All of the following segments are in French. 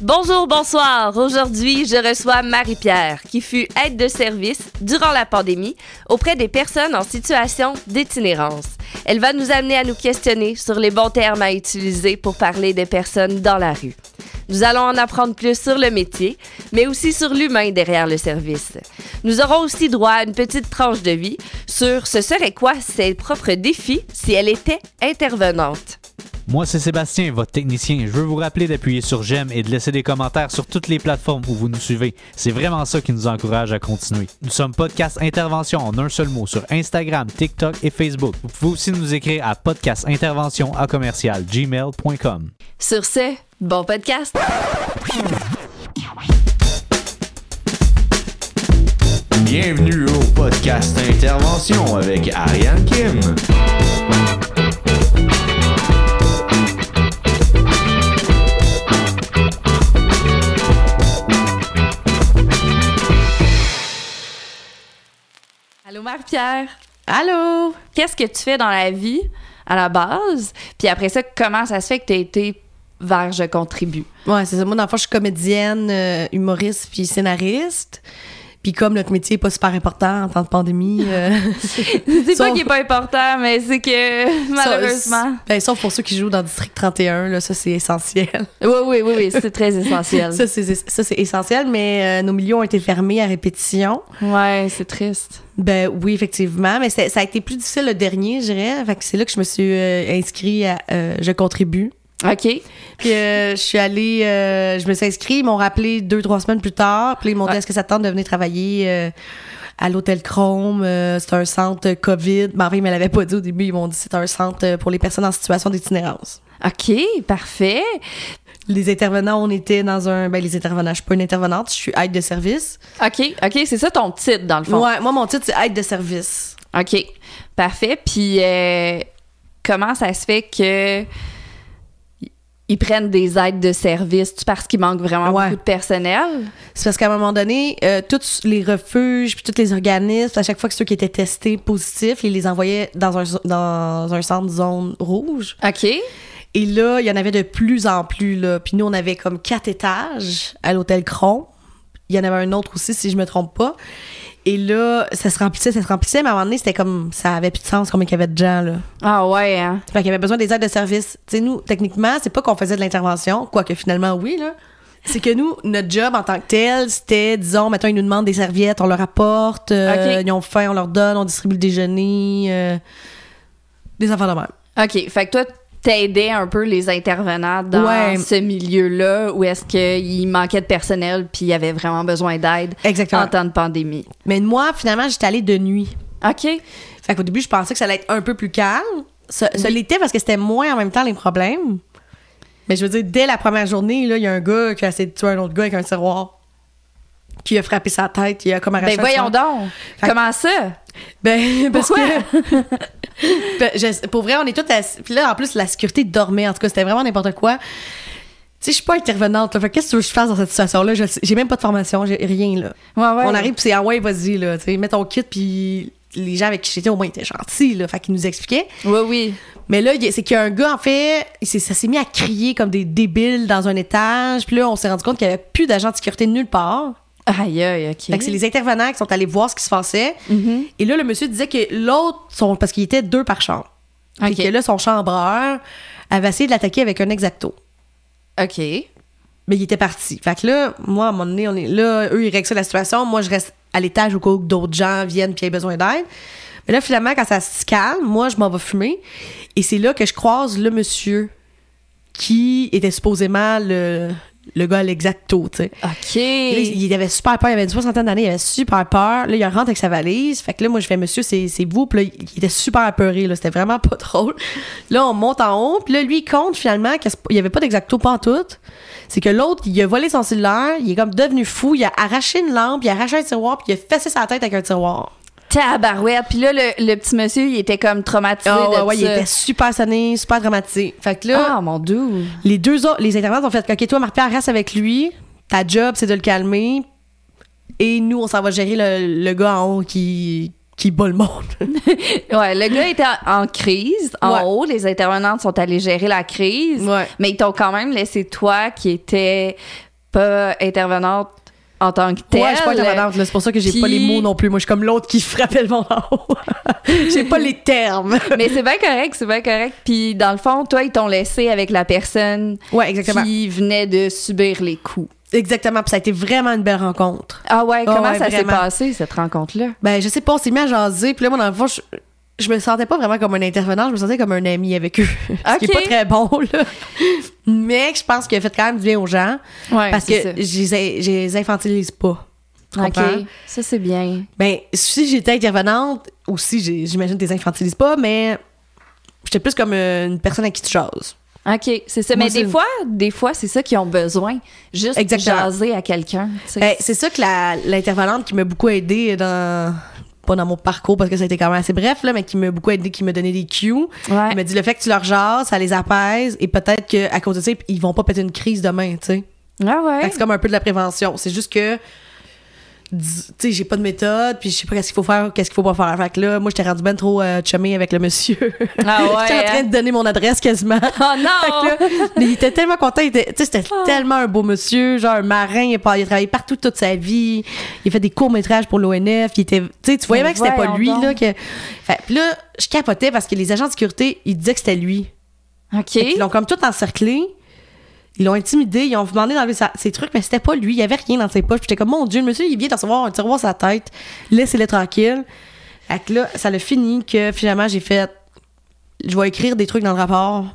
Bonjour, bonsoir. Aujourd'hui, je reçois Marie-Pierre, qui fut aide de service durant la pandémie auprès des personnes en situation d'itinérance. Elle va nous amener à nous questionner sur les bons termes à utiliser pour parler des personnes dans la rue. Nous allons en apprendre plus sur le métier, mais aussi sur l'humain derrière le service. Nous aurons aussi droit à une petite tranche de vie sur ce serait quoi ses propres défis si elle était intervenante. Moi, c'est Sébastien, votre technicien. Je veux vous rappeler d'appuyer sur j'aime et de laisser des commentaires sur toutes les plateformes où vous nous suivez. C'est vraiment ça qui nous encourage à continuer. Nous sommes Podcast Intervention en un seul mot sur Instagram, TikTok et Facebook. Vous pouvez aussi nous écrire à podcastintervention à commercial gmail.com. Sur ce, bon podcast! Bienvenue au podcast Intervention avec Ariane Kim. Allô, Marie-Pierre! Allô? Qu'est-ce que tu fais dans la vie à la base? Puis après ça, comment ça se fait que tu as été vers Je contribue? Ouais, c'est ça. Moi, dans le fond, je suis comédienne, euh, humoriste puis scénariste. Puis comme notre métier est pas super important en temps de pandémie... euh, c'est pas Sauf- qu'il est pas important, mais c'est que malheureusement. ben, sauf pour ceux qui jouent dans District 31, là, ça, c'est essentiel. Oui, oui, oui, oui, c'est très essentiel. ça, c'est ça, c'est essentiel, mais euh, nos milieux ont été fermés à répétition. Ouais, c'est triste. Ben oui, effectivement, mais ça a été plus difficile le dernier, je dirais. Fait que c'est là que je me suis euh, inscrit à euh, Je contribue. OK. Puis euh, je suis allée, je me suis inscrite, ils m'ont rappelé deux, trois semaines plus tard. Puis ils m'ont dit est-ce que ça te tente de venir travailler à l'hôtel Chrome? Euh, C'est un centre COVID. Mais en fait, ils me l'avaient pas dit au début. Ils m'ont dit c'est un centre pour les personnes en situation d'itinérance. OK, parfait. Les intervenants, on était dans un. Ben, les intervenants, je suis pas une intervenante, je suis aide de service. OK, OK, c'est ça ton titre, dans le fond. Ouais, moi, mon titre, c'est aide de service. OK, parfait. Puis euh, comment ça se fait que ils prennent des aides de service? Parce qu'il manque vraiment Ouais. beaucoup de personnel? C'est parce qu'à un moment donné, euh, tous les refuges puis tous les organismes, à chaque fois que ceux qui étaient testés positifs, ils les envoyaient dans un, dans un centre zone rouge. OK. Et là, il y en avait de plus en plus. Là. Puis nous, on avait comme quatre étages à l'hôtel Cron. Il y en avait un autre aussi, si je me trompe pas. Et là, ça se remplissait, ça se remplissait, mais à un moment donné, c'était comme. Ça avait plus de sens combien il y avait de gens, là. Ah ouais, hein? Fait qu'il y avait besoin des aides de service. Tu sais, nous, techniquement, c'est pas qu'on faisait de l'intervention, quoique finalement, oui, là. C'est que nous, notre job en tant que tel, c'était, disons, mettons, ils nous demandent des serviettes, on leur apporte, euh, Ok. ils ont faim, on leur donne, on distribue le déjeuner, euh, des enfants de même. OK. Fait que toi, t'aidais un peu les intervenants dans Ouais. ce milieu-là où est-ce qu'il manquait de personnel puis il y avait vraiment besoin d'aide en temps de pandémie? Mais moi, finalement, j'étais allée de nuit. OK. Fait qu'au début, je pensais que ça allait être un peu plus calme. Ça, ça l'était parce que c'était moins en même temps les problèmes. Mais je veux dire, dès la première journée, il y a un gars qui a essayé de tuer un autre gars avec un tiroir. Qui a frappé sa tête, il a comme arraché Ben voyons donc. Fait- Comment ça? Ben, parce Pourquoi? que. Je- pour vrai, on est tous assis- Puis là, en plus, la sécurité dormait. En tout cas, c'était vraiment n'importe quoi. Tu sais, je suis pas intervenante. qu'est-ce que tu veux que je fasse dans cette situation-là? J'ai même pas de formation, j'ai rien, là. Ouais, ouais. On arrive, puis c'est ah ouais, vas-y, là. Tu sais, mets ton kit, puis les gens avec qui j'étais, au moins, étaient gentils, là. Fait qu'ils nous expliquaient. Oui, oui. Mais là, c'est qu'il y a un gars, en fait, ça s'est mis à crier comme des débiles dans un étage. Puis là, on s'est rendu compte qu'il y avait plus d'agents de sécurité nulle part. Aïe, aïe, OK. Fait que c'est les intervenants qui sont allés voir ce qui se passait. Mhm. Et là, le monsieur disait que l'autre, son- parce qu'il était deux par chambre. Et que là, son chambreur avait essayé de l'attaquer avec un exacto. OK. Mais il était parti. Fait que là, moi, à un moment donné, on est là, eux, ils règlent la situation. Moi, je reste à l'étage au cas où d'autres gens viennent puis aient besoin d'aide. Mais là, finalement, quand ça se calme, moi, je m'en vais fumer. Et c'est là que je croise le monsieur qui était supposément le, le gars à l'exacto, tu sais. OK. Là, il avait super peur, il avait une soixantaine d'années, il avait super peur. Là, il rentre avec sa valise. Fait que là, moi, je fais, monsieur, c'est c'est vous. Puis là, il était super apeuré, là. C'était vraiment pas drôle. Là, on monte en haut. Puis là, lui, il compte finalement qu'il y avait pas d'exacto pas en tout. C'est que l'autre, il a volé son cellulaire, il est comme devenu fou, il a arraché une lampe, il a arraché un tiroir, puis il a fessé sa tête avec un tiroir. Tabarouette. Puis là, le, le petit monsieur, il était comme traumatisé Ah de ouais, ouais, il était super sonné, super dramatisé. Fait que là, Ah, mon dieu. les deux autres, les intervenants ont fait OK, toi, Marie-Pierre, reste avec lui. Ta job, c'est de le calmer. Et nous, on s'en va gérer le, le gars en haut qui, qui bat le monde. Ouais, le gars était en crise. En Ouais. haut, les intervenantes sont allées gérer la crise. Ouais. Mais ils t'ont quand même laissé toi qui était pas intervenante en tant que telle. Ouais, je suis pas intervenante. C'est pour ça que j'ai pas Puis- les mots non plus. Moi, je suis comme l'autre qui frappait le monde en haut. j'ai pas les termes. Mais c'est bien correct, c'est bien correct. Puis dans le fond, toi, ils t'ont laissé avec la personne Ouais, exactement. qui venait de subir les coups. Exactement. Puis ça a été vraiment une belle rencontre. Ah ouais, Ah comment ouais, ça s'est passé, cette rencontre-là? Ben, je sais pas, on s'est mis à jaser. Puis là, moi, dans le fond, je, je me sentais pas vraiment comme un intervenant. Je me sentais comme un ami avec eux. Ce qui est pas très bon, là. Mais je pense qu'il a fait quand même du bien aux gens. Ouais, parce que je les infantilise pas. Tu OK, ça c'est bien. Ben, si j'étais intervenante, aussi, j'imagine que tu les infantilises pas, mais j'étais plus comme une personne à qui tu jases. OK, c'est ça. Moi, Mais des fois, des fois, c'est ça qu'ils ont besoin. Juste Exactement. jaser à quelqu'un. Ben, c'est ça que l'intervenante qui m'a beaucoup aidé dans. Pas dans mon parcours parce que ça a été quand même assez bref, là, mais qui m'a beaucoup aidé, qui m'a donné des cues. Ouais. Elle m'a dit le fait que tu leur jases, ça les apaise et peut-être qu'à cause de ça, ils vont pas péter une crise demain, tu sais. Ah ouais. C'est comme un peu de la prévention. C'est juste que, tu sais, j'ai pas de méthode, puis je sais pas qu'est-ce qu'il faut faire, qu'est-ce qu'il faut pas faire. Fait que là, moi, j'étais rendu ben trop euh, chumée avec le monsieur. Ah ouais, j'étais en train hein? de donner mon adresse quasiment. Oh non! Fait que là, mais il était tellement content. il était- Tu sais, c'était Ah. tellement un beau monsieur, genre un marin. Il a, travaillé partout toute sa vie. Il a fait des courts-métrages pour l'ONF. Il était, tu sais, tu voyais bien que c'était pas lui, donc. là. Que... Fait, puis là, je capotais parce que les agents de sécurité, ils disaient que c'était lui. OK. Fait qu'ils l'ont comme tout encerclé. Ils l'ont intimidé, ils ont demandé d'enlever ses trucs, mais c'était pas lui. Il y avait rien dans ses poches. J'étais comme, mon Dieu, le monsieur, il vient de recevoir un tiroir sa tête. Laissez-le tranquille. Fait que là, ça l'a fini que finalement, j'ai fait, je vais écrire des trucs dans le rapport.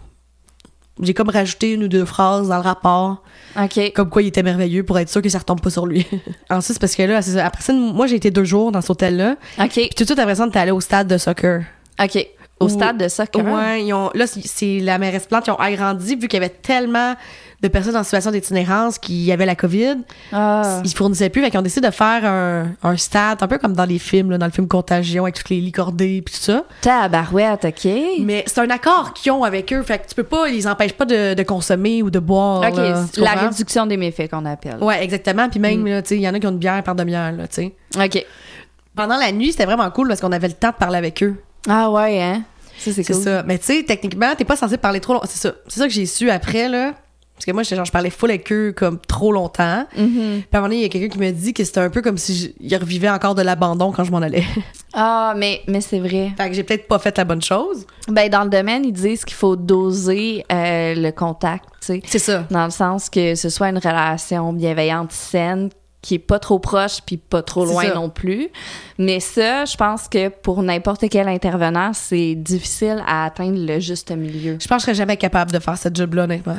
J'ai comme rajouté une ou deux phrases dans le rapport, OK. comme quoi il était merveilleux pour être sûr que ça retombe pas sur lui. Ensuite, c'est parce que là, ça. après ça, moi, j'ai été deux jours dans cet hôtel-là. OK. Puis tout de suite, après ça, on était allé au stade de soccer. OK. Au stade de soccer. Ouais, ils ont, là, c'est- c'est la mairesse Plante, ils ont agrandi, vu qu'il y avait tellement de personnes en situation d'itinérance qui avaient la COVID. Ah. Ils fournissaient plus, fait qu'ils ont décidé de faire un, un stade, un peu comme dans les films, là, dans le film Contagion, avec toutes les lits cordés puis tout ça. Tabarouette, OK. Mais c'est un accord qu'ils ont avec eux, fait que tu peux pas, ils empêchent pas de, de consommer ou de boire. OK, là, la réduction des méfaits qu'on appelle. Ouais, exactement. Puis même, Mm. là, tu sais, il y en a qui ont une bière par demi-heure, là, tu sais. OK. Pendant la nuit, c'était vraiment cool parce qu'on avait le temps de parler avec eux. Ah ouais, hein? Ça, c'est cool. ça. Mais tu sais, techniquement, t'es pas censé parler trop longtemps. C'est ça. C'est ça que j'ai su après, là. Parce que moi, genre, je parlais full avec eux comme trop longtemps. Mhm. Puis à un moment donné, il y a quelqu'un qui me dit que c'était un peu comme si je- il revivait encore de l'abandon quand je m'en allais. Ah, mais, mais c'est vrai. fait que j'ai peut-être pas fait la bonne chose. Ben, dans le domaine, ils disent qu'il faut doser euh, le contact, tu sais. C'est ça. Dans le sens que ce soit une relation bienveillante, saine, qui est pas trop proche puis pas trop loin non plus. Mais ça, je pense que pour n'importe quel intervenant, c'est difficile à atteindre le juste milieu. Je pense que je serais jamais capable de faire cette job-là, honnêtement.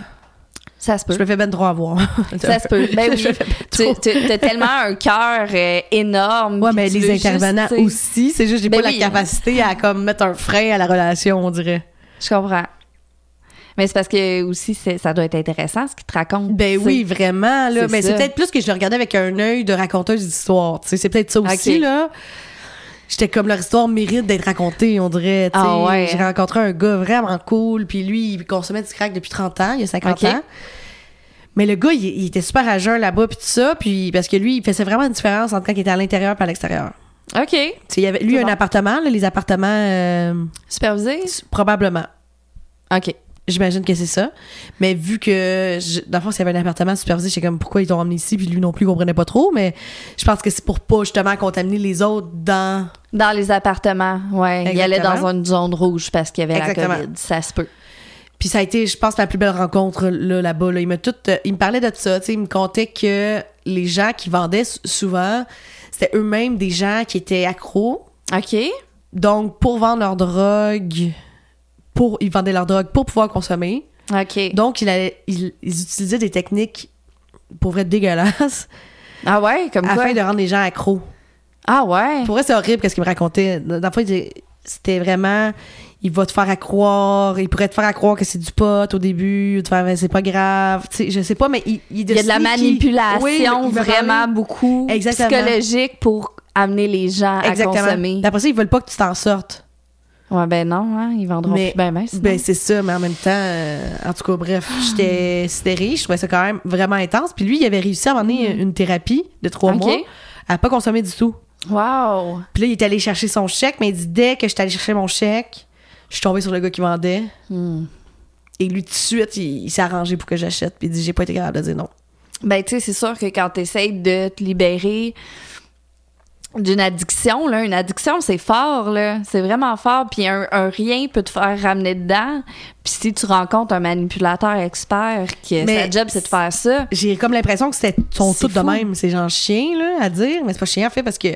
Ça se peut. Je me fais ben droit à voir. Ça se peut. Ben oui. Je me fais ben Tu t'as tellement un cœur euh, énorme. Ouais, mais les juste, intervenants aussi, c'est juste j'ai Ben pas oui. la capacité à comme mettre un frein à la relation, on dirait. Je comprends. Mais c'est parce que aussi, ça doit être intéressant ce qu'ils te racontent. Ben oui, vraiment là, mais c'est peut-être plus que je le regardais avec un œil de raconteuse d'histoire, c'est peut-être ça aussi là. J'étais comme leur histoire mérite d'être racontée, on dirait. Ah ouais. J'ai rencontré un gars vraiment cool, puis lui, il consommait du crack depuis 30 ans, il y a 50 Ok. ans. Mais le gars, il, il était super à jeun là-bas puis tout ça, puis parce que lui, il faisait vraiment une différence entre quand il était à l'intérieur et à l'extérieur. OK. Tu sais, il y avait lui un bon. appartement, là, les appartements euh, Supervisé? probablement. OK. J'imagine que c'est ça. Mais vu que, je, dans le fond, s'il y avait un appartement supervisé, j'étais comme, pourquoi ils t'ont emmené ici? Puis lui non plus, il comprenait pas trop. Mais je pense que c'est pour pas, justement, contaminer les autres dans... Dans les appartements, ouais. Il allait Exactement. dans une zone rouge parce qu'il y avait Exactement. la COVID. Ça se peut. Puis ça a été, je pense, la plus belle rencontre, là, là-bas. Là. Il tout... euh, il me parlait de ça. Il me contait que les gens qui vendaient souvent, c'était eux-mêmes des gens qui étaient accros. OK. Donc, pour vendre leur drogue... Pour, ils vendaient leur drogue pour pouvoir consommer. OK. Donc, il allait- ils, ils utilisaient des techniques, pour vrai, dégueulasses, ah ouais, comme quoi? afin de rendre les gens accros. Ah ouais? Pour vrai, c'est horrible qu'est-ce qu'il me racontait. Dans disait- c'était vraiment. Il va te faire à croire, il pourrait te faire à croire que c'est du pot au début, te faire, c'est pas grave. Tu sais, je sais pas, mais il, il, Il y a de la manipulation Oui, vraiment beaucoup Exactement. psychologique pour amener les gens à Exactement. consommer. Après ça, ils veulent pas que tu t'en sortes. Ouais, ben non, hein, ils vendront Mais- plus ben ben, sinon. Ben, c'est ça, mais en même temps, euh, en tout cas, bref, j'étais hystérique. Je trouvais ça quand même vraiment intense. Puis lui, il avait réussi à m'emmener une thérapie de trois Mm. Mois à pas consommer du tout. Wow! Puis là, il est allé chercher son chèque, mais il dit dès que je suis allé chercher mon chèque, je suis tombée sur le gars qui vendait. Hmm. Et lui, tout de suite, il, il s'est arrangé pour que j'achète. Puis il dit j'ai pas été capable de dire non. Ben, tu sais, c'est sûr que quand tu essaies de te libérer d'une addiction, là, une addiction, c'est fort, là. C'est vraiment fort. Puis un, un rien peut te faire ramener dedans. Puis si tu rencontres un manipulateur expert qui Mais sa job, c'est de faire ça. J'ai comme l'impression que c'était sont C'est tous de même, ces gens chiens là à dire, mais c'est pas chien en fait parce que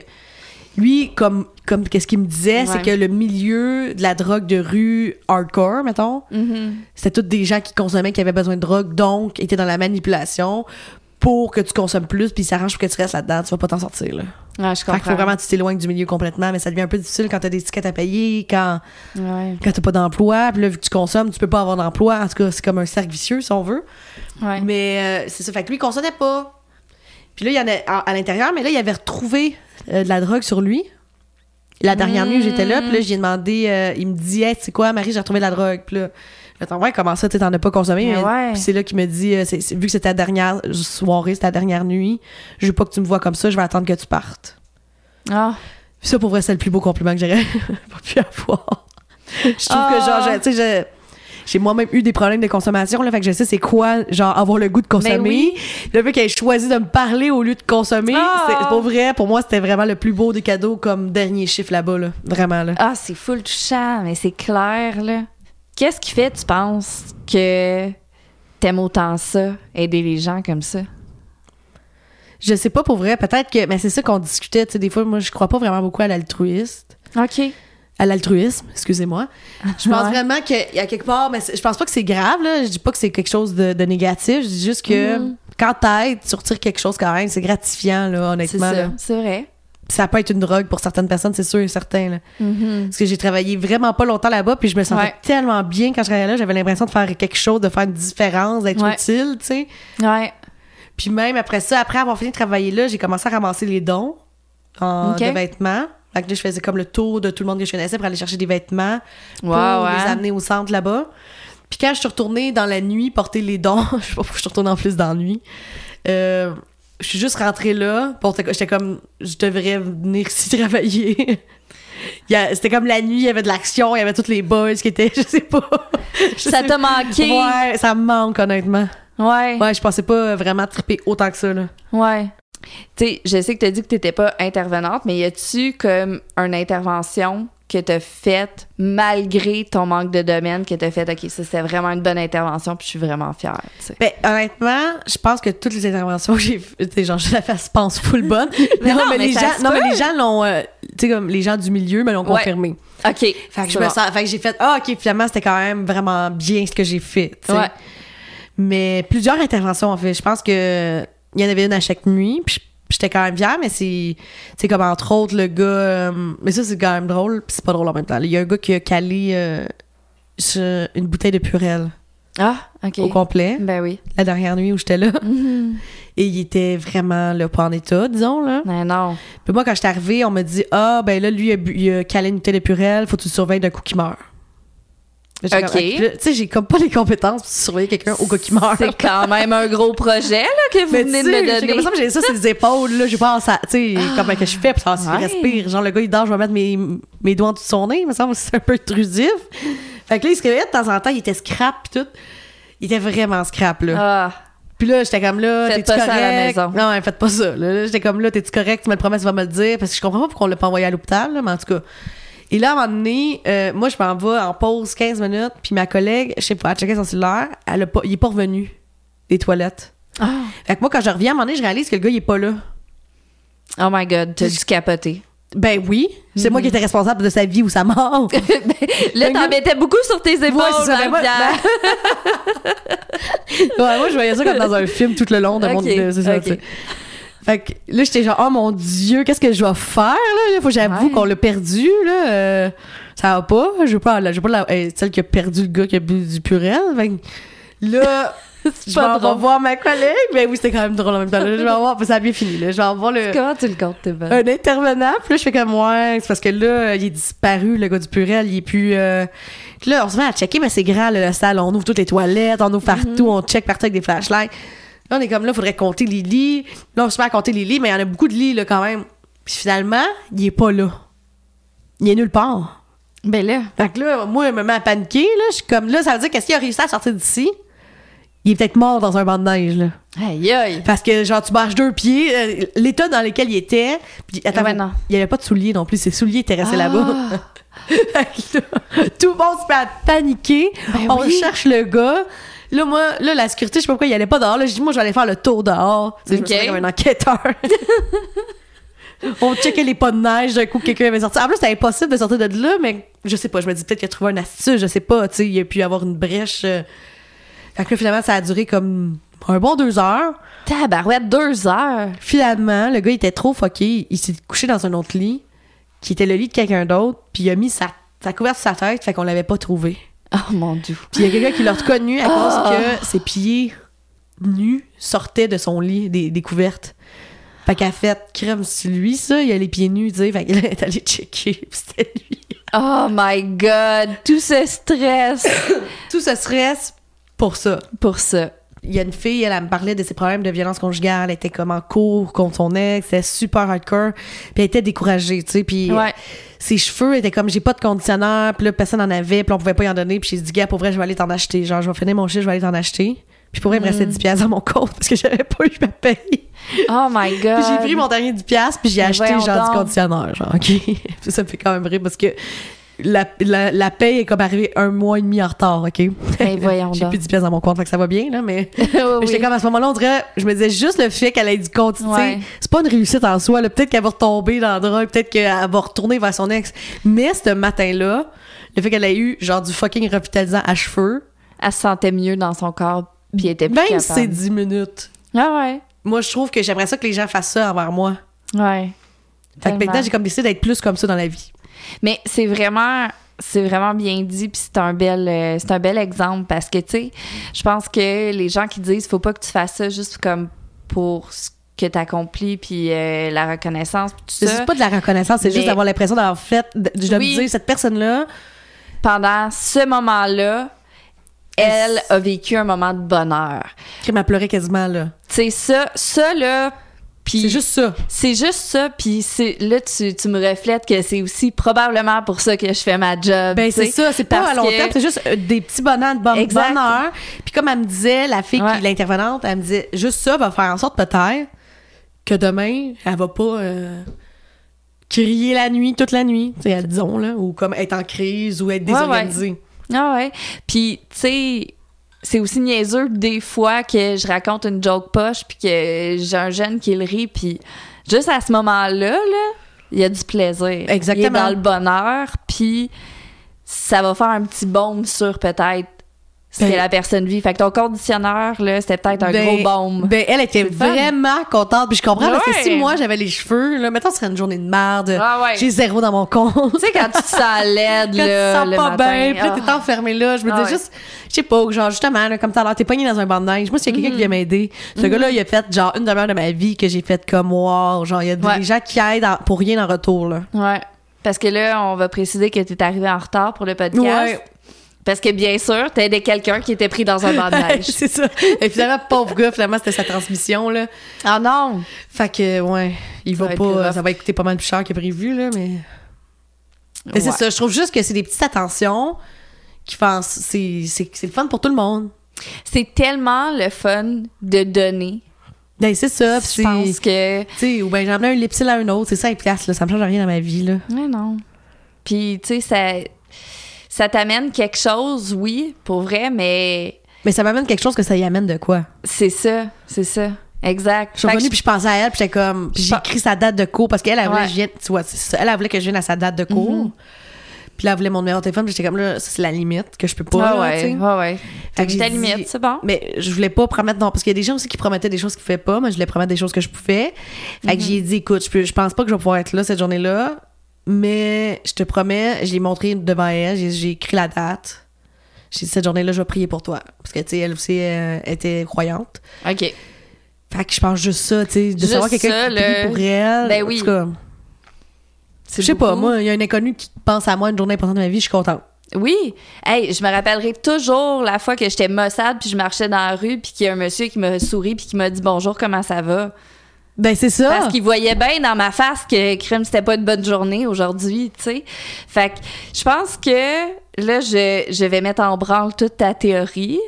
lui comme comme qu'est-ce qu'il me disait, c'est que le milieu de la drogue de rue hardcore mettons, Mhm. c'était tous des gens qui consommaient qui avaient besoin de drogue donc étaient dans la manipulation pour que tu consommes plus puis ça arrange pour que tu restes là-dedans, tu vas pas t'en sortir là. Ouais, je Fait comprends. qu'il faut vraiment que tu t'éloignes du milieu complètement, mais ça devient un peu difficile quand t'as des tickets à payer, quand Ouais, quand t'as pas d'emploi, puis là vu que tu consommes, tu peux pas avoir d'emploi, en tout cas c'est comme un cercle vicieux si on veut. ouais. Mais euh, c'est ça. Fait que lui, il consommait pas. Puis là, il y en a à, à l'intérieur, mais là, il avait retrouvé euh, de la drogue sur lui. La dernière nuit où j'étais là, puis là, j'ai demandé, euh, il me dit, hey, c'est quoi, Marie, j'ai retrouvé de la drogue. Puis là, j'attends, ouais, comment ça, tu t'en as pas consommé? Mais Mais- ouais. Puis c'est là qu'il me dit, euh, c'est- c'est- vu que c'était la dernière soirée, c'était la dernière nuit, je veux pas que tu me vois comme ça, je vais attendre que tu partes. Ah. Puis ça, pour vrai, c'est le plus beau compliment que j'aurais pas pu avoir. je trouve Ah. que, genre, je- tu sais, je- j'ai moi-même eu des problèmes de consommation, là, fait que je sais c'est quoi, genre, avoir le goût de consommer. Oui. Le fait qu'elle ait choisi de me parler au lieu de consommer, c'est c'est pas vrai. Pour moi, c'était vraiment le plus beau des cadeaux comme dernier chiffre là-bas, là. Vraiment, là. Ah, c'est full touchant, mais c'est clair, là. Qu'est-ce qui fait, tu penses, que t'aimes autant ça, aider les gens comme ça? Je sais pas pour vrai, peut-être que. Mais c'est ça qu'on discutait, tu sais, des fois, moi, je crois pas vraiment beaucoup à l'altruiste. OK. À l'altruisme, excusez-moi. Je pense Ouais. vraiment qu'il y a quelque part, mais je pense pas que c'est grave, là. Je dis pas que c'est quelque chose de, de négatif. Je dis juste que Mhm. quand t'aides, tu retires quelque chose quand même. C'est gratifiant, là, C'est honnêtement. c'est vrai. Ça peut être une drogue pour certaines personnes, c'est sûr et certain, là. Mhm. Parce que j'ai travaillé vraiment pas longtemps là-bas, puis je me sentais Ouais. tellement bien quand je travaillais là. J'avais l'impression de faire quelque chose, de faire une différence, d'être Ouais. utile, tu sais. Ouais. Puis même après ça, après avoir fini de travailler là, j'ai commencé à ramasser les dons en, de vêtements. Fait que là, je faisais comme le tour de tout le monde que je connaissais pour aller chercher des vêtements pour Wow, les amener au centre là-bas. Puis quand je suis retournée dans la nuit porter les dons, je sais pas pourquoi je suis retournée en plus dans la nuit, euh, je suis juste rentrée là. pour- J'étais comme, je devrais venir ici travailler. C'était comme la nuit, il y avait de l'action, il y avait tous les boys qui étaient, je sais pas. Je Ça t'a manqué? Ouais, ça me manque honnêtement. Ouais. Ouais, je pensais pas vraiment triper autant que ça, là. Ouais. Tu sais, je sais que tu as dit que tu n'étais pas intervenante, mais y a-tu comme une intervention que tu as faite malgré ton manque de domaine, que tu as fait, OK, ça c'était vraiment une bonne intervention, puis je suis vraiment fière, tu sais. Ben, honnêtement, je pense que toutes les interventions que j'ai faites, genre, je la fasse, pense full bonne. Mais non, mais les gens, non, mais les gens l'ont, euh, tu sais, comme les gens du milieu me l'ont Ouais. confirmé. OK. Fait que je c'est me bon. sens, fait que j'ai fait, ah, ok, finalement, c'était quand même vraiment bien ce que j'ai fait. Ouais. Mais plusieurs interventions, en fait. Je pense que il y en avait une à chaque nuit, puis j'étais quand même fière, mais c'est, c'est comme entre autres le gars, euh, mais ça, c'est quand même drôle, puis c'est pas drôle en même temps. Il y a un gars qui a calé euh, sur une bouteille de Purel Ah, OK. au complet, Ben oui. la dernière nuit où j'étais là. Et il était vraiment là, pas en état, disons, là. Mais non. Puis moi, quand j'étais arrivée, on m'a dit Ah, ben là, lui, il a, bu- il a calé une bouteille de Purel, faut que tu le surveilles d'un coup qui meurt. Ok. Tu sais, j'ai comme pas les compétences pour surveiller quelqu'un au gars qui meurt. C'est quand même un gros projet, là, que vous Mais venez de me donner. comme ça, j'ai ça, c'est des épaules, là. Je pense à, tu sais, comment que je fais pour savoir s'il Ouais. respire. Genre, le gars, il dort, je vais mettre mes, mes doigts en dessous de son nez, il me semble que c'est un peu intrusif. Fait que là, il se réveillait de temps en temps, il était scrap pis tout. Il était vraiment scrap, là. Ah, Puis là, j'étais comme là, t'es-tu pas ça à la correct? maison. Non, faites pas ça. Là, j'étais comme là, t'es-tu correct? Tu me le promets, tu vas me le dire. Parce que je comprends pas pourquoi on l'a pas envoyé à l'hôpital, là, mais en tout cas. Et là, à un moment donné, euh, moi, je m'en vais en pause 15 minutes, puis ma collègue, je sais pas, elle checkait son cellulaire, elle a pas, il est pas revenu des toilettes. Ah. Fait que moi, quand je reviens, à un moment donné, je réalise que le gars, il est pas là. Oh my God, t'as dû capoter. Ben oui, c'est moi qui étais responsable de sa vie ou sa mort. là, t'en mettais beaucoup sur tes épaules, Ouais, ça, ben moi- Marie-Pierre. ouais, moi, je voyais ça comme dans un film tout le long de mon. Ok, de- c'est ça, ok. Fait que là, j'étais genre, oh mon Dieu, qu'est-ce que je vais faire, là? Il faut que j'avoue Ouais. qu'on l'a perdu, là. Euh, ça va pas. Je veux pas, je veux pas la, euh, celle qui a perdu le gars qui a bu du purel. Fait que là, je vais pas en drôle. voir ma collègue. Ben oui, c'était quand même drôle en même temps. là. Je vais en voir, ça a bien fini, là. Je vais en voir le. Comment tu le comptes, t'es? Un intervenant, puis là, je fais comme, ouais, c'est parce que là, il est disparu, le gars du Purel, il est plus. euh, Puis là, on se met à checker, mais c'est grand, là, le salle, on ouvre toutes les toilettes, on ouvre partout, on check partout avec des flashlights. Là, on est comme là, faudrait compter les lits. Là, on se met à compter les lits, mais il y en a beaucoup de lits, là, quand même. Puis finalement, il est pas là. Il est nulle part. Ben là, Fait que là, moi, il me met à paniquer, là. Je suis comme, là, ça veut dire qu'est-ce qu'il a réussi à sortir d'ici? il est peut-être mort dans un banc de neige, là. Aïe, aïe. Parce que, genre, tu marches deux pieds, euh, l'état dans lequel il était, puis attends, Ouais, non. il y avait pas de souliers non plus, ses souliers étaient restés là-bas. Ah. Tout le monde se met à paniquer. Ben on oui. cherche le gars. Là, moi, là, la sécurité, je sais pas pourquoi il allait pas dehors. Là, je dis, moi, je vais aller faire le tour dehors. Sentais comme un enquêteur. on checkait les pas de neige. D'un coup, quelqu'un avait sorti. En plus, c'était impossible de sortir de là, mais je sais pas. Je me dis peut-être qu'il a trouvé une astuce. Je sais pas. Tu sais, il a pu y avoir une brèche. euh. Fait que là, finalement, ça a duré comme un bon deux heures. Tabarouette, deux heures. Finalement, le gars il était trop fucké. Il s'est couché dans un autre lit, qui était le lit de quelqu'un d'autre, puis il a mis sa, sa couverture sur sa tête, fait qu'on l'avait pas trouvé. Oh mon dieu. Puis il y a quelqu'un qui l'a reconnu à cause que ses pieds nus sortaient de son lit, des, des couvertes. Fait qu'elle a fait crème sur lui, ça, il a les pieds nus, tu sais. Fait qu'elle est allée checker, puis c'était lui. Oh my god. Tout ce stress Tout ce stress pour ça. pour ça. Il y a une fille, elle, elle me parlait de ses problèmes de violence conjugale. Elle était comme en cours contre son ex. C'était super hardcore. Puis elle était découragée, tu sais. Puis Ouais. ses cheveux étaient comme, j'ai pas de conditionneur. Puis là, personne en avait. Puis on pouvait pas y en donner. Puis j'ai dit, gars, pour vrai, je vais aller t'en acheter. Genre, je vais finir mon shit, je vais aller t'en acheter. Puis pour vrai, il me restait Mm. 10 piastres dans mon compte parce que j'avais pas eu ma paye. Oh my god. Puis j'ai pris mon dernier 10 piastres, puis j'ai acheté genre donc. du conditionneur. Genre, OK. Ça me fait quand même rire parce que la, la, la paye est comme arrivée un mois et demi en retard, OK? Ben, voyons j'ai plus 10 piastres dans mon compte, fait que ça va bien, là, mais... Oui, Mais. J'étais comme à ce moment-là, on dirait, je me disais juste le fait qu'elle ait dit continue. Ouais. C'est pas une réussite en soi. Peut-être qu'elle va retomber dans le drap, peut-être qu'elle va retourner vers son ex. Mais ce matin-là, le fait qu'elle ait eu genre du fucking revitalisant à cheveux, Elle se sentait mieux dans son corps, puis elle était plus même si c'est capable. 10 minutes, Ah ouais. moi je trouve que j'aimerais ça que les gens fassent ça envers moi. Ouais. Fait que maintenant, j'ai comme décidé d'être plus comme ça dans la vie. Mais c'est vraiment c'est vraiment bien dit puis c'est un bel euh, c'est un bel exemple parce que tu sais je pense que les gens qui disent faut pas que tu fasses ça juste comme pour ce que tu accomplis puis euh, la reconnaissance puis tout C'est ça juste pas de la reconnaissance, c'est juste d'avoir l'impression d'avoir fait, de, de Oui. dire, cette personne-là, pendant ce moment-là elle a vécu un moment de bonheur qui m'a pleuré quasiment, là. tu sais ça ça là C'est juste ça. c'est juste ça puis c'est là tu, tu me reflètes que c'est aussi probablement pour ça que je fais ma job Ben c'est ça, c'est pas à long que- terme, c'est juste euh, des petits bonheurs de bon bonheur. Puis comme elle me disait, la fille Ouais. qui l'intervenante, elle me disait juste ça va faire en sorte peut-être que demain, elle va pas euh, crier la nuit toute la nuit, tu sais, disons là, ou comme être en crise ou être Ouais, ouais. désorganisée. Ah ouais. Puis, tu sais, c'est aussi niaiseux des fois que je raconte une joke poche puis que j'ai un jeune qui le rit puis juste à ce moment-là, là, il y a du plaisir. Exactement. Il est dans le bonheur puis ça va faire un petit baume sur peut-être ce Ben- que la personne vit. Fait que ton conditionneur, là, c'était peut-être un Ben- gros baume. Ben, elle était vraiment contente. Puis je comprends parce que si moi j'avais les cheveux, là, maintenant ce serait une journée de merde. Ah ouais. J'ai zéro dans mon compte. tu sais, quand tu te sens laide, Quand là, tu te sens le pas bien, puis là, ah. t'es enfermé là. Je me Ah dis ouais. juste, je sais pas, genre, justement, là, comme tout à l'heure, t'es pogné dans un banc de neige. Moi, s'il y a quelqu'un qui vient m'aider, ce gars-là, il a fait, genre, une demi-heure de ma vie que j'ai fait comme, wow, genre, il y a des gens qui aident en- pour rien en retour, là. Ouais. Parce que là, on va préciser que tu es arrivé en retard pour le podcast. Ouais. Parce que bien sûr, t'aidais quelqu'un qui était pris dans un neige. c'est ça. Et finalement, pauvre gars, finalement, c'était sa transmission, là. Ah non! Fait que, ouais, il Ça va pas, ça va coûter pas mal plus cher que prévu, là, mais. Mais c'est ça, je trouve juste que c'est des petites attentions qui font, c'est, c'est, c'est le fun pour tout le monde. C'est tellement le fun de donner. Ben, c'est ça, puis Je c'est. pense que. Tu sais, ou ben j'en ai un lipsil à un autre, c'est ça, les places, là, ça me change rien dans ma vie, là. Ouais, non. Puis, tu sais, ça, ça t'amène quelque chose, oui, pour vrai, mais Mais ça m'amène quelque chose que ça y amène de quoi? c'est ça, c'est ça. Exact. Je suis revenue puis je pensais à elle, puis j'étais comme. Puis j'ai Je- écrit sa date de cours parce qu'elle, elle voulait Ouais. vienne. Tu vois. Elle, elle voulait que je vienne à sa date de cours. Mhm. Puis là, elle voulait mon numéro de téléphone, puis j'étais comme là, ça, c'est la limite que je peux pas. Ah là, ouais, ouais, ouais. Fait que dit- limite, c'est bon. Mais je voulais pas promettre, non, parce qu'il y a des gens aussi qui promettaient des choses qu'ils pouvaient pas, mais je voulais promettre des choses que je pouvais. Fait que j'ai dit, écoute, je, peux, je pense pas que je vais pouvoir être là cette journée-là, mais je te promets, je l'ai montré devant elle, j'ai, écrit la date. J'ai dit, cette journée-là, je vais prier pour toi. Parce que, tu sais, elle aussi euh, était croyante. OK. Fait que je pense juste ça, tu sais, de Juste savoir quelqu'un ça, qui prie le- pour elle. Ben En oui. tout cas, C'est je sais pas, moi, il y a un inconnu qui pense à moi une journée importante de ma vie, je suis contente. Oui. Hey, je me rappellerai toujours la fois que j'étais maussade puis je marchais dans la rue puis qu'il y a un monsieur qui m'a souri puis qui m'a dit bonjour, comment ça va? Ben, c'est ça. Parce qu'il voyait bien dans ma face que crime c'était pas une bonne journée aujourd'hui, tu sais. Fait que je pense que là je, je vais mettre en branle toute ta théorie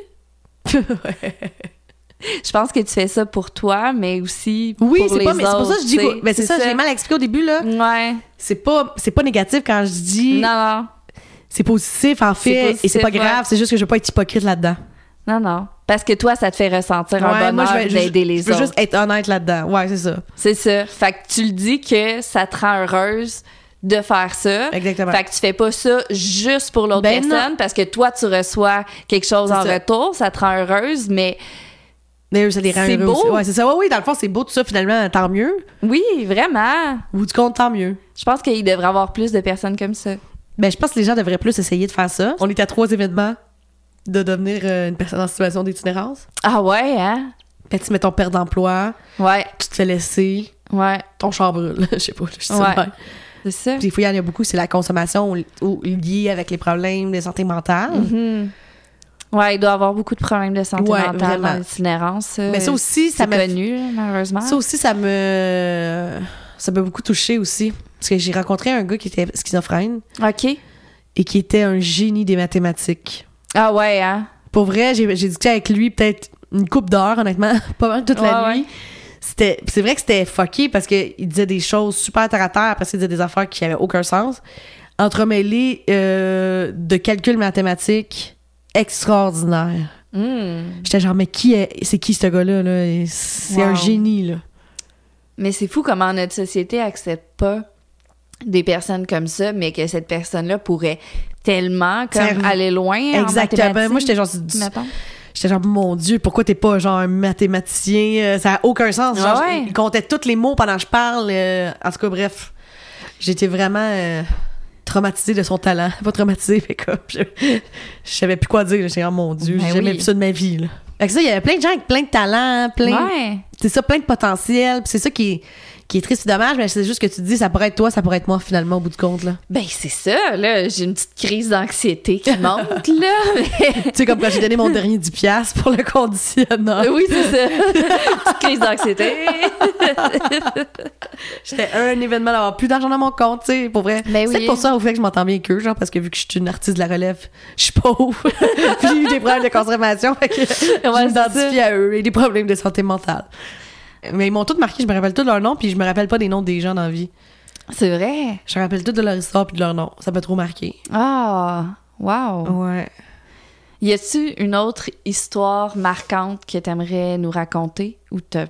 Je pense que tu fais ça pour toi, mais aussi Oui, pour les pas, mais c'est pour ça que je dis. autres. Ben, c'est ça, j'ai mal expliqué au début, là. Ouais. C'est pas, c'est pas négatif quand je dis. Non, non. C'est positif, en fait. positif, et c'est pas ouais. grave, c'est juste que je veux pas être hypocrite là-dedans. Non, non. Parce que toi, ça te fait ressentir Ouais, un bonheur d'aider les Je veux autres. juste être honnête là-dedans. Ouais, c'est ça. C'est ça. Fait que tu le dis que ça te rend heureuse de faire ça. Exactement. Fait que tu fais pas ça juste pour l'autre Ben personne parce que toi, tu reçois quelque chose en ça. retour, ça te rend heureuse, mais Mais ça les rend C'est heureux beau. aussi. Ouais, c'est ça. Ouais, oui, dans le fond, c'est beau tout ça, finalement, tant mieux. oui, vraiment. Bout du compte, tant mieux. Je pense qu'il devrait y avoir plus de personnes comme ça. Ben, je pense que les gens devraient plus essayer de faire ça. On est à trois événements de devenir euh, une personne en situation d'itinérance. Ah ouais, hein? Ben, tu mets ton père d'emploi, Ouais, tu te fais laisser, ouais, ton char brûle. Je sais pas, je sais Ouais. pas. c'est ça. Des fois, il y en a beaucoup, c'est la consommation ou, ou liée avec les problèmes de santé mentale. Mhm. Ouais, il doit y avoir beaucoup de problèmes de santé Ouais, mentale vraiment. dans l'itinérance. Mais ça aussi, ça m'a connu, là, malheureusement. Ça aussi, ça me. Ça m'a beaucoup touché aussi. Parce que j'ai rencontré un gars qui était schizophrène OK. et qui était un génie des mathématiques. Ah ouais, hein? Pour vrai, j'ai discuté avec lui peut-être une coupe d'heures, honnêtement, pas mal toute la Ouais, nuit. C'était, puis c'est vrai que c'était fucké parce qu'il disait des choses super terre à terre, après ça, il disait des affaires qui avaient aucun sens. Entremêlés euh, de calculs mathématiques extraordinaires. Hmm. J'étais genre, mais qui est, c'est qui ce gars-là? Là? C'est un génie, là. Mais c'est fou comment notre société accepte pas des personnes comme ça, mais que cette personne-là pourrait tellement comme aller loin. en Exactement. Moi, j'étais genre, mettons. J'étais genre, mon Dieu, pourquoi t'es pas genre un mathématicien? Euh, Ça a aucun sens. Genre, Ah ouais. il comptait tous les mots pendant que je parle. euh, en tout cas, bref. J'étais vraiment euh, traumatisée de son talent. Pas traumatisée, mais comme, je, je savais plus quoi dire. J'étais genre, mon Dieu, Ben j'ai jamais oui. vu ça de ma vie. Là. Fait que ça, il y avait plein de gens avec plein de talents, plein, Ouais. c'est ça, plein de potentiel. C'est ça qui est, qui est triste et dommage, mais c'est juste que tu te dis, ça pourrait être toi, ça pourrait être moi, finalement, au bout du compte. Là. Ben, c'est ça, là. J'ai une petite crise d'anxiété qui monte, là. mais- tu sais, comme quand j'ai donné mon dernier 10$ piastres pour le conditionneur. oui, c'est ça. petite crise d'anxiété. J'étais un événement d'avoir plus d'argent dans mon compte, tu sais, pour vrai. Ben c'est pour ça au fait que je m'entends bien qu'eux, genre, parce que vu que je suis une artiste de la relève, je suis pauvre. Puis j'ai eu des problèmes de consommation, fait que je c'est m'identifie à eux et des problèmes de santé mentale. Mais ils m'ont tous marqué, je me rappelle tous leurs noms, puis je me rappelle pas des noms des gens dans la vie. C'est vrai? Je me rappelle tous de leur histoire puis de leur nom. Ça m'a trop marqué. Ah, wow. Ouais. Y a-tu une autre histoire marquante que t'aimerais nous raconter ou t'as.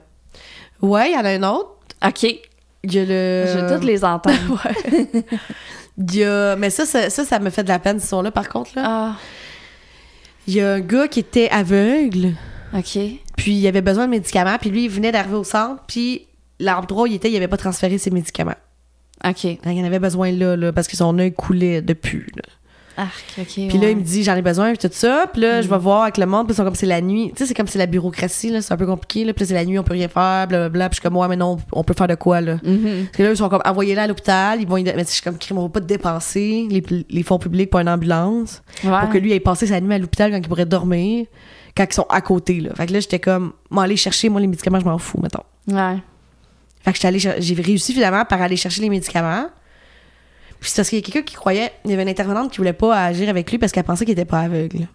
Ouais, y en a un autre. OK. Y a le. Je toutes les entendre. Ouais. Y a. Mais ça, ça, ça, ça me fait de la peine, ce son-là, par contre, là. Ah, Il y a un gars qui était aveugle. OK. Puis il avait besoin de médicaments, puis lui, il venait d'arriver au centre, puis l'endroit où il était, il avait pas transféré ses médicaments. OK. Il en avait besoin là, là parce que son œil coulait depuis. Là. Arc, OK. Puis là, il me dit, j'en ai besoin, puis tout ça. Puis là, je Mm. vais voir avec le monde, puis ils sont comme c'est la nuit. Tu sais, c'est comme c'est la bureaucratie, là, c'est un peu compliqué. Là. Puis là, c'est la nuit, on peut rien faire, blablabla. Puis je suis comme, ouais, mais non, on peut faire de quoi, là? Mhm. Parce que là, ils sont comme, envoyez-la à l'hôpital, ils vont y- Mais je suis comme, crime, on va pas te dépenser les, les fonds publics pour une ambulance. Ouais. Pour que lui ait passé sa nuit à l'hôpital quand il pourrait dormir, quand ils sont à côté, là. Fait que là, j'étais comme, moi, aller chercher, moi, les médicaments, je m'en fous, mettons. Ouais. Fait que j'étais allée j'ai réussi finalement par aller chercher les médicaments. Puis c'est parce qu'il y a quelqu'un qui croyait, il y avait une intervenante qui voulait pas agir avec lui parce qu'elle pensait qu'il était pas aveugle.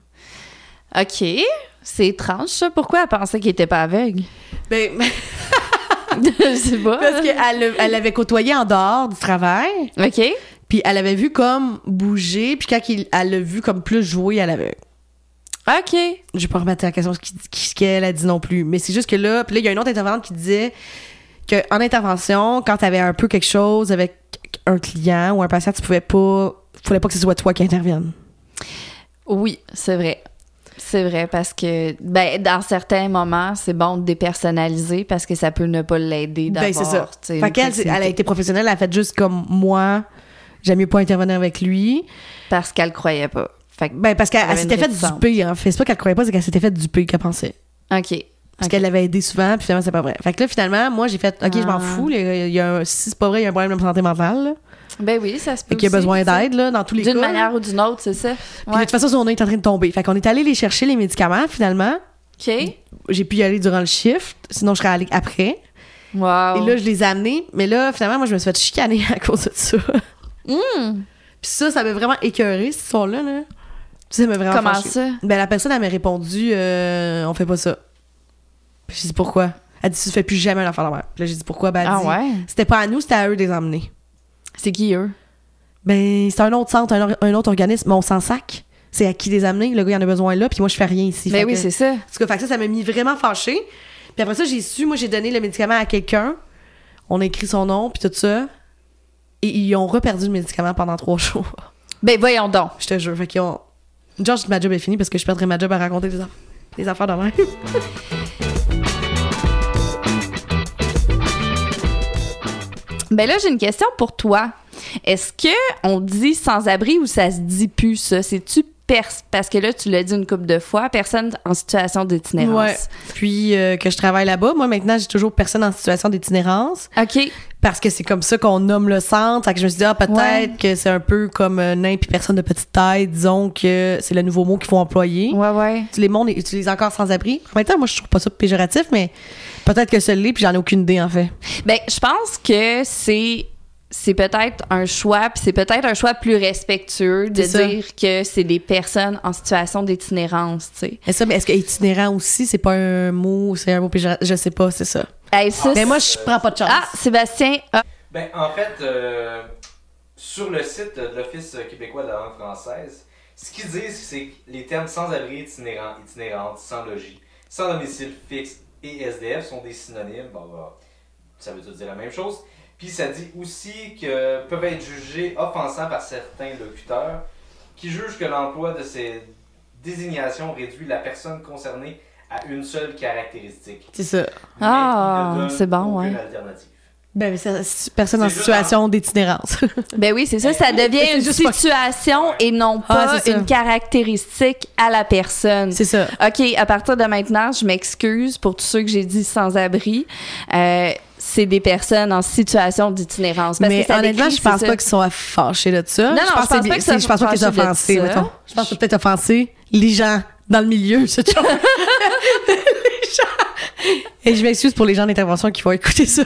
OK. C'est étrange, ça. Pourquoi elle pensait qu'il était pas aveugle? Ben, Je sais pas. parce qu'elle le- elle l'avait côtoyé en dehors du travail, OK. puis elle avait vu comme bouger, puis quand il- elle l'a vu comme plus jouer à l'aveugle. OK. Je vais pas remettre la question ce qu'elle a dit non plus, mais c'est juste que là, puis là, il y a une autre intervenante qui disait qu'en intervention, quand t'avais un peu quelque chose avec un client ou un patient, tu pouvais pas, fallait pas que ce soit toi qui intervienne. Oui, c'est vrai. C'est vrai parce que ben dans certains moments, c'est bon de dépersonnaliser parce que ça peut ne pas l'aider d'avoir Ben, c'est ça. Fait qu'elle, elle a été professionnelle, elle a fait juste comme moi, j'aime mieux pas intervenir avec lui. parce qu'elle croyait pas. Fait que Ben, parce qu'elle s'était une fait réticence. duper, en fait. C'est pas qu'elle croyait pas, c'est qu'elle s'était fait duper qu'elle pensait. OK. Parce qu'elle l'avait aidé souvent, puis finalement, c'est pas vrai. Fait que là, finalement, moi, j'ai fait, OK, je m'en Ah. fous. Il y a, un- si c'est pas vrai, il y a un problème de santé mentale, là. Ben oui, ça se peut. Fait qu'il y a besoin d'aide, là, dans tous les cas. D'une manière ou d'une autre, c'est ça. Puis de toute façon, son œil est en train de tomber. Fait qu'on est allé les chercher, les médicaments, finalement. OK. J'ai pu y aller durant le shift, sinon je serais allée après. Wow. Et là, je les ai amenés. Mais là, finalement, moi, je me suis fait chicaner à cause de ça. Hmm. Puis ça, ça m'a vraiment écœuré, cette histoire-là. Là. Ça m'a vraiment Comment ça? Ben, la personne, elle m'a répondu, euh, on fait pas ça. Puis j'ai dit pourquoi? Elle dit, tu fais plus jamais l'affaire de la. Puis là, j'ai dit pourquoi? Ben, elle Ah dit, ouais? c'était pas à nous, c'était à eux de les emmener. C'est qui, eux? Ben, c'est un autre centre, un, autre organisme, mais on s'en sac. C'est à qui les amener? Le gars, il en a besoin là, puis moi, je fais rien ici. Ben Fait oui, c'est ça. En tout cas, fait que ça, ça m'a mis vraiment fâchée. Puis après ça, j'ai su, moi, j'ai donné le médicament à quelqu'un. On a écrit son nom, puis tout ça. Et ils ont reperdu le médicament pendant trois jours. Ben voyons donc. Je te jure. Fait qu'ils ont. George, ma job est finie parce que je perdrais ma job à raconter des, aff- des affaires de même. Ben là, j'ai une question pour toi. Est-ce que on dit sans-abri ou ça se dit plus, ça? C'est-tu. Parce que là, tu l'as dit une couple de fois, personne en situation d'itinérance. Ouais. Puis euh, que je travaille là-bas, moi, maintenant, j'ai toujours personne en situation d'itinérance. OK. Parce que c'est comme ça qu'on nomme le centre. Fait que je me suis dit, ah, peut-être Ouais. que c'est un peu comme euh, nain puis personne de petite taille. Disons que c'est le nouveau mot qu'il faut employer. Ouais, ouais. Les mondes utilisent encore sans-abri. En même temps, moi, je trouve pas ça péjoratif, mais peut-être que ça l'est, puis j'en ai aucune idée, en fait. Ben, je pense que c'est c'est peut-être un choix, puis c'est peut-être un choix plus respectueux de ça. dire que c'est des personnes en situation d'itinérance, tu sais. Est-ce que itinérant aussi, c'est pas un mot, c'est un mot péjoratif? Je sais pas, c'est ça. Hey, ça, Mais moi, je prends pas de chance. Ah, Sébastien, ah, Ben, en fait, euh, sur le site de l'Office québécois de la langue française, ce qu'ils disent, c'est que les termes sans-abri, itinérant, itinérante, sans logis, sans domicile fixe et SDF sont des synonymes. Bon, bah, ça veut tout dire la même chose. Puis ça dit aussi que peuvent être jugés offensants par certains locuteurs qui jugent que l'emploi de ces désignations réduit la personne concernée à une seule caractéristique. C'est ça. Mais Ah, c'est bon, ouais. alternative. Ben, c'est personne en situation d'itinérance. ben oui, c'est ça, ça devient C'est une pas- situation et non Ah, pas une caractéristique à la personne. c'est ça. OK, à partir de maintenant, je m'excuse pour tous ceux que j'ai dit sans-abri. Euh, c'est des personnes en situation d'itinérance. Mais que ça honnêtement, décrit, je pense pas qu'ils sont fâchés de ça. Non, non, je pense c'est- pas que c'est- ça Je pense pas qu'ils sont offensés. Je pense que peut-être offensé les gens dans le milieu, ce genre. gens. Et je m'excuse pour les gens d'intervention qui vont écouter ça.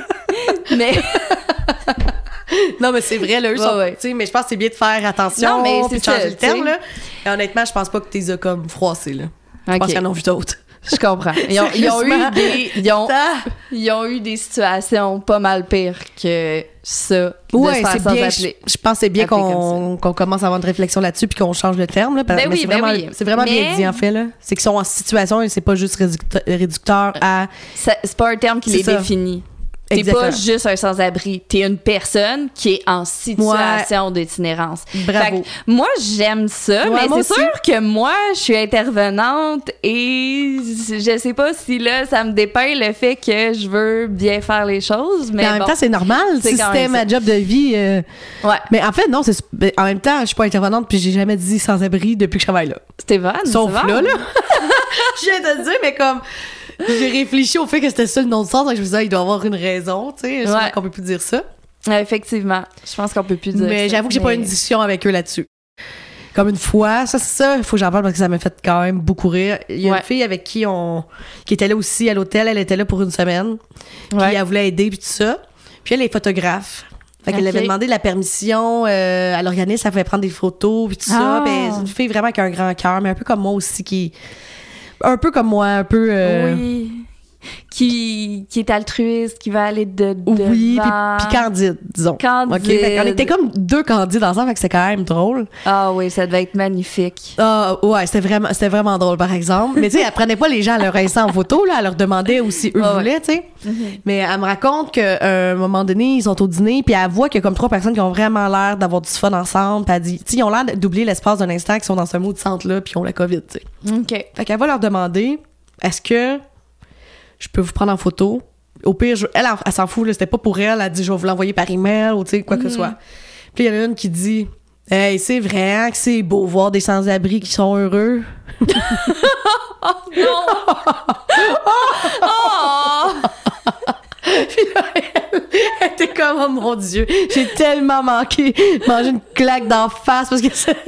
Mais Non, mais c'est vrai, là, eux Ouais, sont. ouais. tu sais, mais je pense que c'est bien de faire attention. Non, mais c'est de changer ça, le terme, là. Et honnêtement, je pense pas que t'es as comme froissé, là. Je pense qu'ils en ont vu d'autres. Je comprends. Ils ont, ils ont eu des ils ont, ils ont eu des situations pas mal pires que ça. faire c'est sans bien. appeler. Je, je pense que c'est bien qu'on qu'on commence à avoir une réflexion là-dessus puis qu'on change le terme. Là, parce- Ben oui, c'est ben vraiment, oui. c'est vraiment bien dit, en fait. là. C'est qu'ils sont en situation et c'est pas juste réducteur, à. C'est pas un terme qui les ça. définit. T'es pas juste un sans-abri, t'es une personne qui est en situation d'itinérance. Bravo. Fait que moi, j'aime ça, Ouais, mais c'est sûr que moi, je suis intervenante et je sais pas si là, ça me dépeint le fait que je veux bien faire les choses, mais Mais en même temps, c'est normal. c'est Si c'était ma job de vie. euh, Ouais, Mais en fait, non, En même temps, je suis pas intervenante puis j'ai jamais dit sans-abri depuis que je travaille là. c'était bon. Sauf là, là. je viens de le dire, mais comme. J'ai réfléchi au fait que c'était ça le nom de sens, donc je me disais, ah, il doit avoir une raison, tu sais. sûrement Ouais. qu'on peut plus dire ça. Effectivement, je pense qu'on peut plus dire Mais ça, j'avoue que j'ai pas eu mais- une discussion avec eux là-dessus. Comme une fois, ça c'est ça, il faut que j'en parle parce que ça m'a fait quand même beaucoup rire. Il y a Ouais. une fille avec qui on qui était là aussi à l'hôtel, elle était là pour une semaine. Puis Ouais. elle voulait aider puis tout ça. Puis elle est photographe. Fait qu'elle avait demandé la permission euh, à l'organisme, ça fait prendre des photos puis tout ça. Ah. Ben, c'est une fille vraiment qui a un grand cœur, mais un peu comme moi aussi qui un peu comme moi, un peu euh. Qui, qui est altruiste, qui va aller de, oui, puis, candide, disons. Candide. OK, fait qu'on était comme deux candides ensemble, fait que c'était quand même drôle. Ah oui, ça devait être magnifique. Ah ouais, c'était vraiment, c'était vraiment drôle, par exemple. Mais tu sais, elle prenait pas les gens à leur instant en photo, là. Elle leur demandait aussi eux Ah voulaient, tu sais. Mais elle me raconte qu'à un moment donné, ils sont au dîner, puis elle voit qu'il y a comme trois personnes qui ont vraiment l'air d'avoir du fun ensemble. Puis elle dit, tu sais, ils ont l'air d'oublier l'espace d'un instant qu'ils sont dans ce mot de centre-là, puis ils ont la COVID, tu sais. OK. Fait qu'elle va leur demander, est-ce que je peux vous prendre en photo? Au pire, je- elle, elle, elle s'en fout, c'était pas pour elle. Elle dit, je vais vous l'envoyer par email ou tu sais, quoi que ce soit. Puis il y en a une qui dit, hey, c'est vrai hein, que c'est beau voir des sans-abri qui sont heureux. Non! oh! Puis là, était comme, oh mon Dieu, j'ai tellement manqué manger une claque d'en face parce que c'est-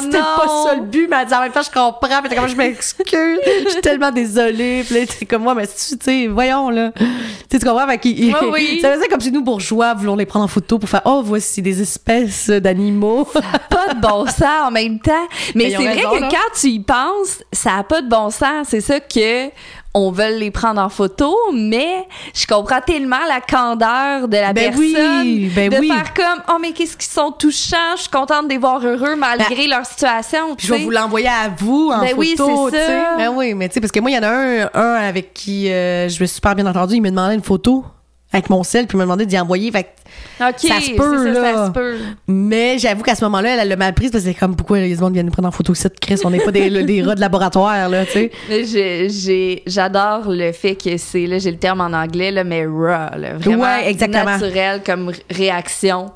C'était pas ça le but, mais elle dit en même temps, je comprends. Puis t'es comme, je m'excuse. Je suis tellement désolée. Puis là, t'es comme moi, mais tu sais, voyons, là. Tu sais, tu comprends? Fait qu'il- oui. Ça faisait comme si nous, bourgeois, voulons les prendre en photo pour faire, oh, voici des espèces d'animaux. pas de bon sens en même temps. Mais Mais c'est vrai raison, que là. quand tu y penses, ça a pas de bon sens. C'est ça que on veut les prendre en photo, mais je comprends tellement la candeur de la Ben personne oui, ben de oui. faire comme oh mais qu'est-ce qu'ils sont touchants, je suis contente de les voir heureux malgré leur situation. Puis je vais vous l'envoyer à vous en Ben oui, photo, sais. ça. Ben oui, mais tu sais, parce que moi, il y en a un, un avec qui euh, je me suis super bien entendu. Il me demandait une photo avec mon sel, puis il m'a demandé d'y envoyer. Fait Ça se peut, ça, là. ça se peut. Mais j'avoue qu'à ce moment-là, elle elle l'a mal prise parce que c'est comme pourquoi les gens viennent nous prendre en photo ici, Chris? On n'est pas des, des rats de laboratoire, là, tu sais. J'adore le fait que c'est, là, j'ai le terme en anglais, là, mais raw, là, vraiment Ouais, exactement. naturel comme réaction,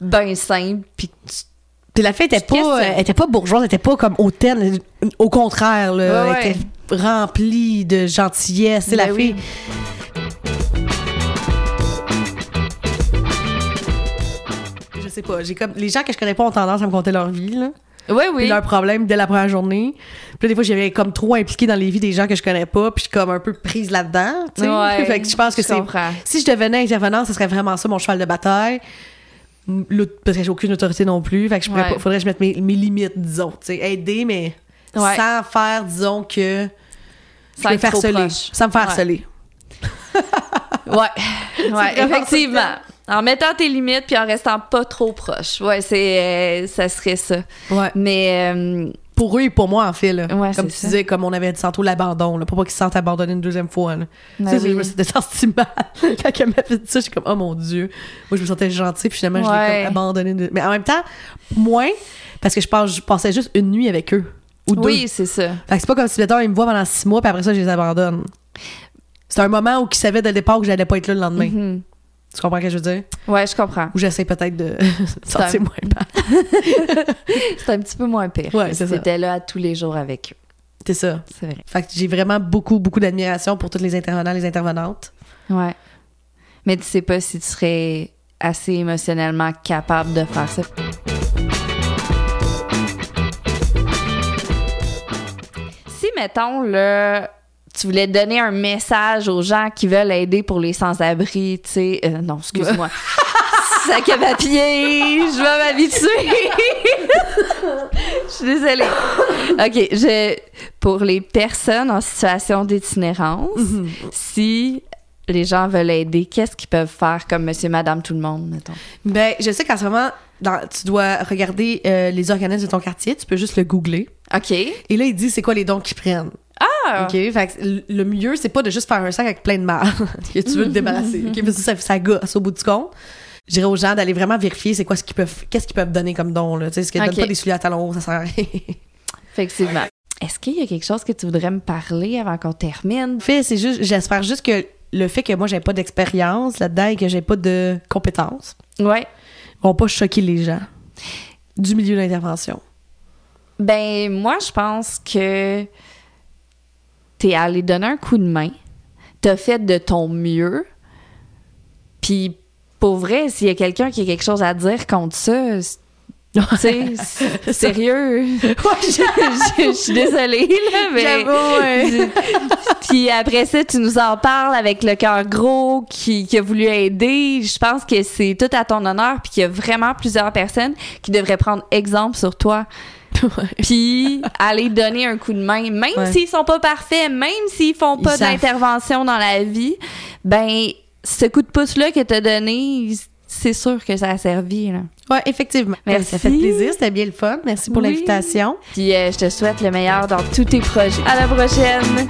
ben simple, puis la fille était pas, elle était pas bourgeoise, elle était pas comme hautaine. Au contraire, là, Ouais, elle était remplie de gentillesse. C'est la Ben fille. Sais pas. J'ai comme les gens que je connais pas ont tendance à me conter leur vie, là. Oui, puis oui. leurs problèmes dès la première journée. Puis là, des fois, j'avais comme trop impliqué dans les vies des gens que je connais pas, puis je suis comme un peu prise là-dedans, tu sais. Ouais, fait que je pense que c'est si je devenais intervenante, ce serait vraiment ça mon cheval de bataille. Parce que j'ai aucune autorité non plus, fait que je pourrais Ouais. pas, faudrait que je mette mes, mes limites, disons, tu sais, aider mais Ouais. sans faire disons que Sans me faire proche. sans me faire harceler. Ouais, ouais, effectivement. En mettant tes limites puis en restant pas trop proche. Ouais, c'est, euh, ça serait ça. Ouais. Mais euh, Pour eux et pour moi en fait là. Ouais, comme tu ça. disais comme on avait dit tantôt l'abandon là, pour pas qu'ils se sentent abandonnés une deuxième fois là. Ben Tu sais, oui. je me suis senti mal quand elle m'a fait ça, j'étais comme oh mon dieu. Moi je me sentais gentille puis finalement je l'ai Ouais. comme abandonné de- mais en même temps moins parce que je, pense, je passais juste une nuit avec eux ou deux. oui, c'est ça. Fait que c'est pas comme si, mettons, ils me voient pendant six mois, puis après ça, je les abandonne. C'est un moment où ils savaient dès le départ que j'allais pas être là le lendemain. Mhm. Tu comprends ce que je veux dire? Ouais, je comprends. Ou j'essaie peut-être de C'est un- moins mal. C'est un petit peu moins pire. Ouais, c'est ça. C'était là tous les jours avec eux. C'est ça. C'est vrai. Fait que j'ai vraiment beaucoup, beaucoup d'admiration pour tous les intervenants, les intervenantes. Ouais. Mais tu sais pas si tu serais assez émotionnellement capable de faire ça. Si, mettons, là, tu voulais donner un message aux gens qui veulent aider pour les sans-abri, tu sais. euh, non, excuse-moi. Sac à papier, je vais m'habituer. Je suis désolée. OK, je, pour les personnes en situation d'itinérance, si les gens veulent aider, qu'est-ce qu'ils peuvent faire comme monsieur, madame, tout le monde, mettons? Ben, je sais qu'en ce moment, dans- tu dois regarder euh, les organismes de ton quartier. Tu peux juste le googler. OK. Et là, il dit c'est quoi les dons qu'ils prennent? OK? Fait que le mieux, c'est pas de juste faire un sac avec plein de mal que tu veux te débarrasser. OK? Parce que ça, ça gosse au bout du compte. Je dirais aux gens d'aller vraiment vérifier c'est quoi ce qu'ils peuvent, qu'est-ce qu'ils peuvent donner comme don, là. Tu sais, ce qu'ils OK. donnent pas des souliers à talons hauts, ça sert à rien. Effectivement. Est-ce qu'il y a quelque chose que tu voudrais me parler avant qu'on termine? fait, c'est juste, j'espère juste que le fait que moi, j'ai pas d'expérience là-dedans et que j'ai pas de compétences Ouais. vont pas choquer les gens du milieu de l'intervention. Ben, moi, je pense que t'es allé donner un coup de main. T'as fait de ton mieux. Puis, pour vrai, s'il y a quelqu'un qui a quelque chose à dire contre ça, sais, sérieux. je, je suis désolée, là, mais. Puis après ça, tu nous en parles avec le cœur gros qui, qui a voulu aider. Je pense que c'est tout à ton honneur, puis qu'il y a vraiment plusieurs personnes qui devraient prendre exemple sur toi. Puis aller donner un coup de main, même Ouais. s'ils sont pas parfaits, même s'ils font pas d'intervention dans la vie, ben ce coup de pouce là que t'as donné, c'est sûr que ça a servi. Là. Ouais, effectivement. Merci. Ça fait plaisir, c'était bien le fun. Merci pour Oui. l'invitation. Puis euh, je te souhaite le meilleur dans tous tes projets. À la prochaine.